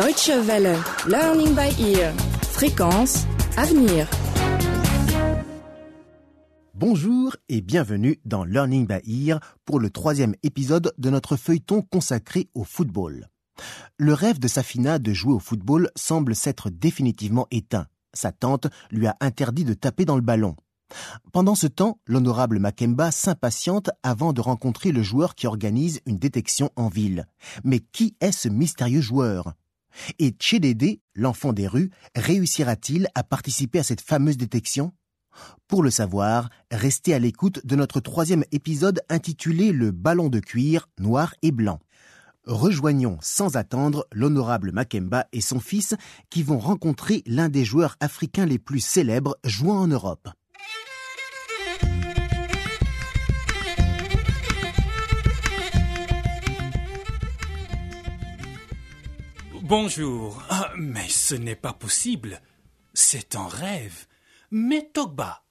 Deutsche Welle, Learning by Ear, Fréquence, Avenir. Bonjour et bienvenue dans Learning by Ear pour le troisième épisode de notre feuilleton consacré au football. Le rêve de Safina de jouer au football semble s'être définitivement éteint. Sa tante lui a interdit de taper dans le ballon. Pendant ce temps, l'honorable Makemba s'impatiente avant de rencontrer le joueur qui organise une détection en ville. Mais qui est ce mystérieux joueur? Et Tchédédé, l'enfant des rues, réussira-t-il à participer à cette fameuse détection? Pour le savoir, restez à l'écoute de notre troisième épisode intitulé Le ballon de cuir noir et blanc. Rejoignons sans attendre l'honorable Makemba et son fils qui vont rencontrer l'un des joueurs africains les plus célèbres jouant en Europe. Bonjour. Ah, mais ce n'est pas possible. C'est un rêve. Mais Togba.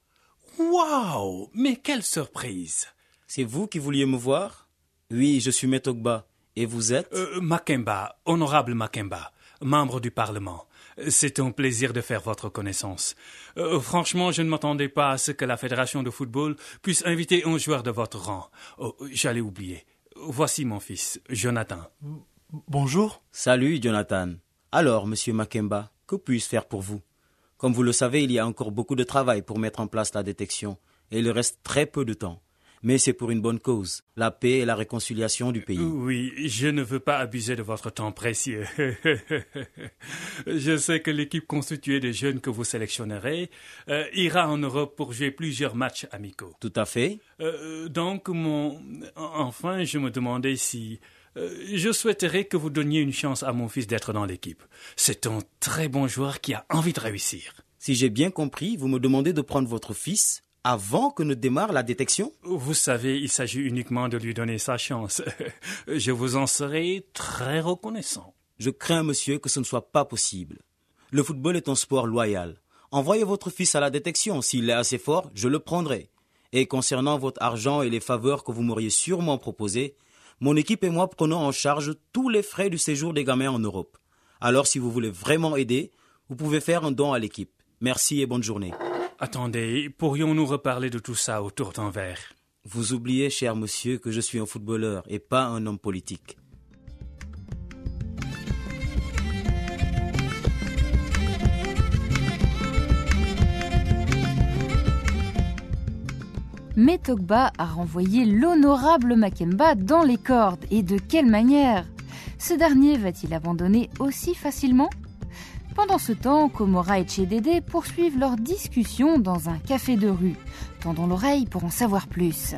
Waouh Mais quelle surprise C'est vous qui vouliez me voir? Oui, je suis Metogba. Et vous êtes? Euh, Makemba, honorable Makemba, membre du Parlement. C'est un plaisir de faire votre connaissance. Euh, franchement, je ne m'attendais pas à ce que la Fédération de football puisse inviter un joueur de votre rang. Oh, J'allais oublier. Voici mon fils, Jonathan. Bonjour. Salut, Jonathan. Alors, monsieur Makemba, que puis-je faire pour vous? Comme vous le savez, il y a encore beaucoup de travail pour mettre en place la détection, et il reste très peu de temps. Mais c'est pour une bonne cause, la paix et la réconciliation du pays. Oui, je ne veux pas abuser de votre temps précieux. je sais que l'équipe constituée de jeunes que vous sélectionnerez euh, ira en Europe pour jouer plusieurs matchs amicaux. Tout à fait. Euh, donc, mon... Enfin, je me demandais si... Euh, je souhaiterais que vous donniez une chance à mon fils d'être dans l'équipe. C'est un très bon joueur qui a envie de réussir. Si j'ai bien compris, vous me demandez de prendre votre fils avant que ne démarre la détection? Vous savez, il s'agit uniquement de lui donner sa chance. Je vous en serai très reconnaissant. Je crains, monsieur, que ce ne soit pas possible. Le football est un sport loyal. Envoyez votre fils à la détection. S'il est assez fort, je le prendrai. Et concernant votre argent et les faveurs que vous m'auriez sûrement proposées, mon équipe et moi prenons en charge tous les frais du séjour des gamins en Europe. Alors si vous voulez vraiment aider, vous pouvez faire un don à l'équipe. Merci et bonne journée. Attendez, pourrions-nous reparler de tout ça autour d'un verre? Vous oubliez, cher monsieur, que je suis un footballeur et pas un homme politique. Metogba a renvoyé l'honorable Makemba dans les cordes. Et de quelle manière? Ce dernier va-t-il abandonner aussi facilement? Pendant ce temps, Komora et Tchédédé poursuivent leur discussion dans un café de rue. Tendons l'oreille pour en savoir plus.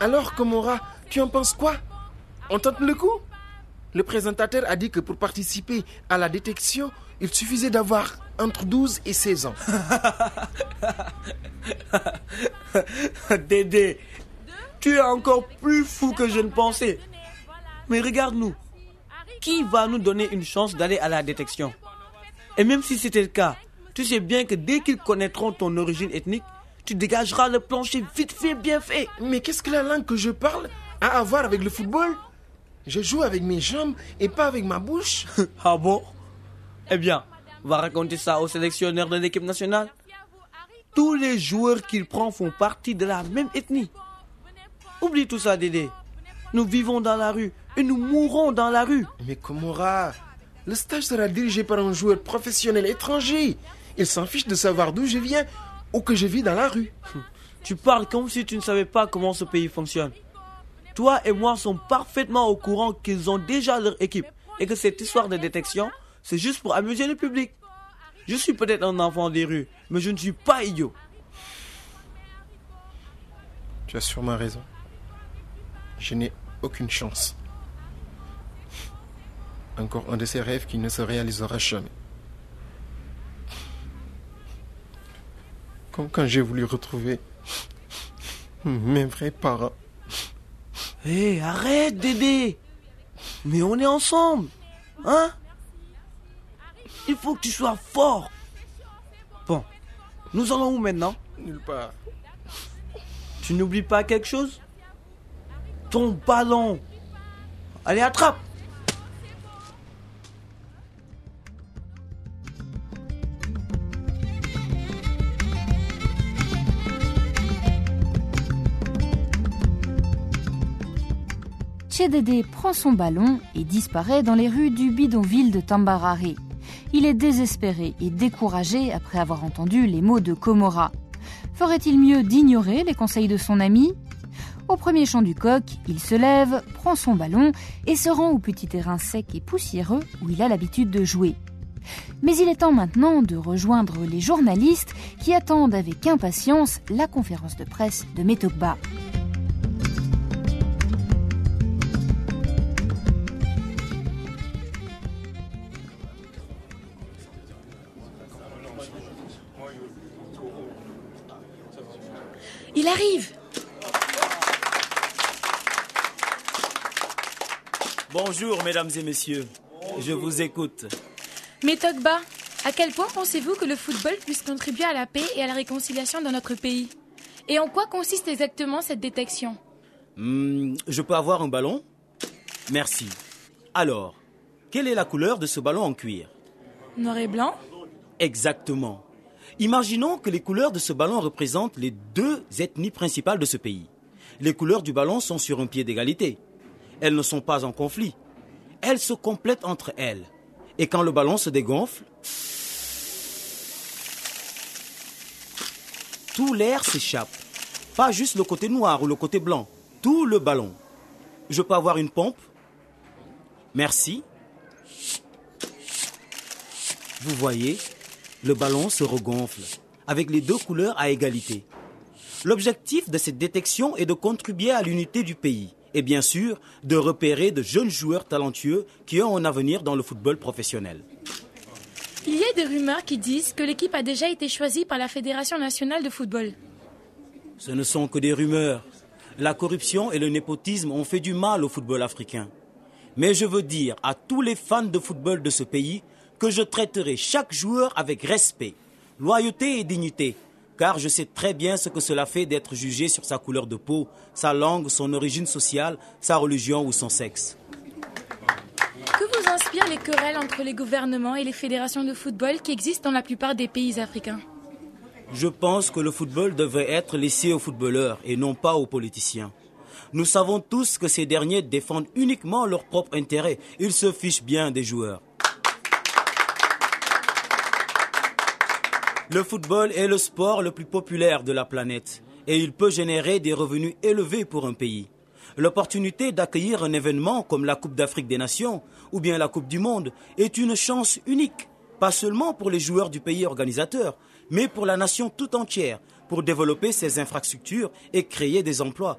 Alors, Komora, tu en penses quoi? On tente le coup? Le présentateur a dit que pour participer à la détection, il suffisait d'avoir entre 12 et 16 ans. Dédé, tu es encore plus fou que je ne pensais. Mais regarde-nous. Qui va nous donner une chance d'aller à la détection? Et même si c'était le cas, tu sais bien que dès qu'ils connaîtront ton origine ethnique, tu dégageras le plancher vite fait, bien fait. Mais qu'est-ce que la langue que je parle a à voir avec le football? Je joue avec mes jambes et pas avec ma bouche. ah bon? Eh bien, on va raconter ça au sélectionneur de l'équipe nationale. Tous les joueurs qu'il prend font partie de la même ethnie. Oublie tout ça, Dédé. Nous vivons dans la rue et nous mourrons dans la rue. Mais Komora, le stage sera dirigé par un joueur professionnel étranger. Il s'en fiche de savoir d'où je viens ou que je vis dans la rue. Tu parles comme si tu ne savais pas comment ce pays fonctionne. Toi et moi sommes parfaitement au courant qu'ils ont déjà leur équipe et que cette histoire de détection, c'est juste pour amuser le public. Je suis peut-être un enfant des rues, mais je ne suis pas idiot. Tu as sûrement raison. Je n'ai aucune chance. Encore un de ces rêves qui ne se réalisera jamais. Comme quand j'ai voulu retrouver mes vrais parents. Hé, arrête, Dédé Mais on est ensemble Hein? Il faut que tu sois fort Bon, nous allons où maintenant? Nulle part. Tu n'oublies pas quelque chose? Ton ballon. Allez, attrape Chedede prend son ballon et disparaît dans les rues du bidonville de Tambarare. Il est désespéré et découragé après avoir entendu les mots de Komora. Ferait-il mieux d'ignorer les conseils de son ami? Au premier chant du coq, il se lève, prend son ballon et se rend au petit terrain sec et poussiéreux où il a l'habitude de jouer. Mais il est temps maintenant de rejoindre les journalistes qui attendent avec impatience la conférence de presse de Metokba. Mesdames et messieurs. Je vous écoute. Mais Togba, à quel point pensez-vous que le football puisse contribuer à la paix et à la réconciliation dans notre pays? Et en quoi consiste exactement cette détection? Hmm, je peux avoir un ballon? Merci. Alors, quelle est la couleur de ce ballon en cuir? Noir et blanc? Exactement. Imaginons que les couleurs de ce ballon représentent les deux ethnies principales de ce pays. Les couleurs du ballon sont sur un pied d'égalité. Elles ne sont pas en conflit. Elles se complètent entre elles. Et quand le ballon se dégonfle, tout l'air s'échappe. Pas juste le côté noir ou le côté blanc, tout le ballon. Je peux avoir une pompe? Merci. Vous voyez, le ballon se regonfle, avec les deux couleurs à égalité. L'objectif de cette détection est de contribuer à l'unité du pays et bien sûr de repérer de jeunes joueurs talentueux qui ont un avenir dans le football professionnel. Il y a des rumeurs qui disent que l'équipe a déjà été choisie par la Fédération nationale de football. Ce ne sont que des rumeurs. La corruption et le népotisme ont fait du mal au football africain. Mais je veux dire à tous les fans de football de ce pays que je traiterai chaque joueur avec respect, loyauté et dignité, car je sais très bien ce que cela fait d'être jugé sur sa couleur de peau, sa langue, son origine sociale, sa religion ou son sexe. Que vous inspirent les querelles entre les gouvernements et les fédérations de football qui existent dans la plupart des pays africains? Je pense que le football devrait être laissé aux footballeurs et non pas aux politiciens. Nous savons tous que ces derniers défendent uniquement leur propre intérêt. Ils se fichent bien des joueurs. Le football est le sport le plus populaire de la planète et il peut générer des revenus élevés pour un pays. L'opportunité d'accueillir un événement comme la Coupe d'Afrique des Nations ou bien la Coupe du Monde est une chance unique, pas seulement pour les joueurs du pays organisateur, mais pour la nation tout entière, pour développer ses infrastructures et créer des emplois.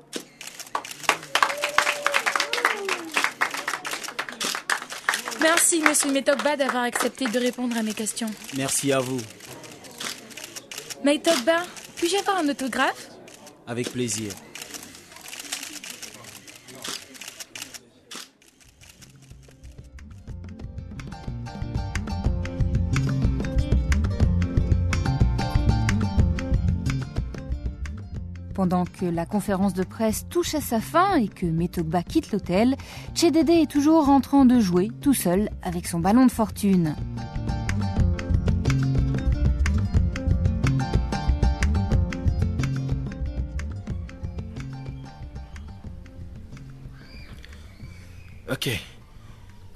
Merci, monsieur Metokba, d'avoir accepté de répondre à mes questions. Merci à vous. Metokba, puis-je avoir un autographe? Avec plaisir. Pendant que la conférence de presse touche à sa fin et que Metokba quitte l'hôtel, Chedede est toujours en train de jouer tout seul avec son ballon de fortune. Ok.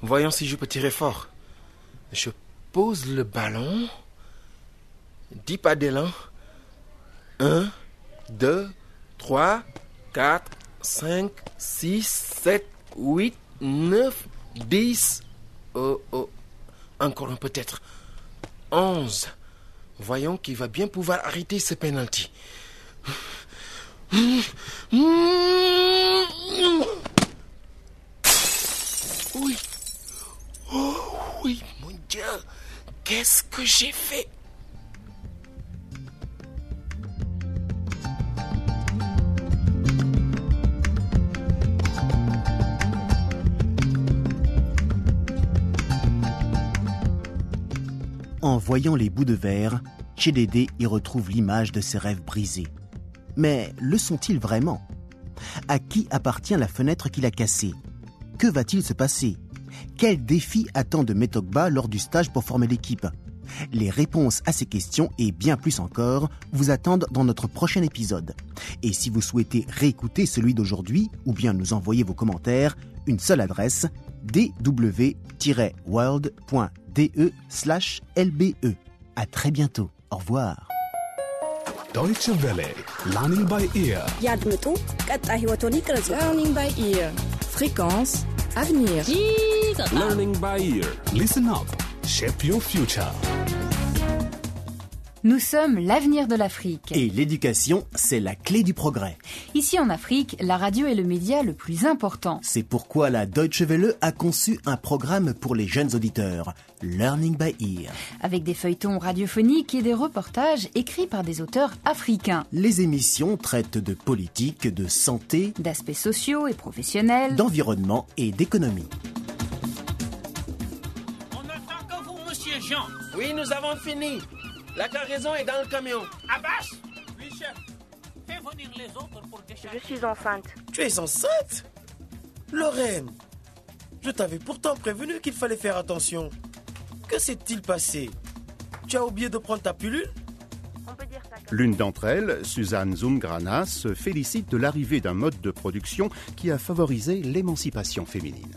Voyons si je peux tirer fort. Je pose le ballon. Dix pas d'élan. Un, deux, trois, quatre, cinq, six, sept, huit, neuf, dix. Oh, oh. Encore un peut-être. Onze. Voyons qui va bien pouvoir arrêter ce penalty. Oui. Oh oui, mon Dieu. Qu'est-ce que j'ai fait? En voyant les bouts de verre, Chedede y retrouve l'image de ses rêves brisés. Mais le sont-ils vraiment? À qui appartient la fenêtre qu'il a cassée? Que va-t-il se passer? Quel défi attend de Metokba lors du stage pour former l'équipe? Les réponses à ces questions et bien plus encore vous attendent dans notre prochain épisode. Et si vous souhaitez réécouter celui d'aujourd'hui ou bien nous envoyer vos commentaires, une seule adresse dw-world.de/lbe. E. À très bientôt. Au revoir. Deutsche Welle, Learning by Ear. Learning by Ear. Fréquence avenir. Learning by ear. Listen up. Shape your future. Nous sommes l'avenir de l'Afrique. Et l'éducation, c'est la clé du progrès. Ici en Afrique, la radio est le média le plus important. C'est pourquoi la Deutsche Welle a conçu un programme pour les jeunes auditeurs, Learning by Ear. Avec des feuilletons radiophoniques et des reportages écrits par des auteurs africains. Les émissions traitent de politique, de santé, D'aspects sociaux et professionnels. d'environnement et d'économie. On attend que vous, monsieur Jean. Oui, nous avons fini. La cargaison est dans le camion. Abbas Oui, chef. Fais venir les autres pour décharger. Je suis enceinte. Tu es enceinte? Lorraine, je t'avais pourtant prévenu qu'il fallait faire attention. Que s'est-il passé? Tu as oublié de prendre ta pilule? On peut dire ça comme L'une d'entre elles, Suzanne Zumgrana, se félicite de l'arrivée d'un mode de production qui a favorisé l'émancipation féminine.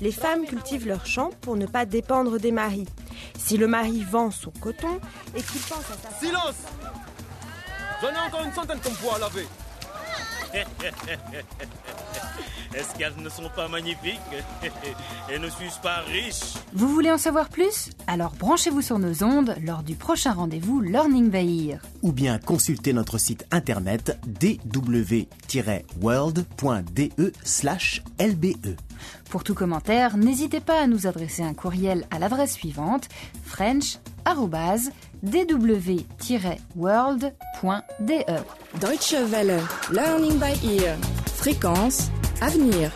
Les femmes cultivent leurs champs pour ne pas dépendre des maris. Si le mari vend son coton et qu'il pense à sa Silence J'en ai encore une centaine poids à laver. Est-ce qu'elles ne sont pas magnifiques Et ne suis-je pas riche? Vous voulez en savoir plus? Alors branchez-vous sur nos ondes lors du prochain rendez-vous Learning by Ear. Ou bien consultez notre site internet dw-world.de/lbe. Pour tout commentaire, n'hésitez pas à nous adresser un courriel à l'adresse suivante french@dw-world.de. Deutsche Welle. Learning by ear. Fréquence avenir.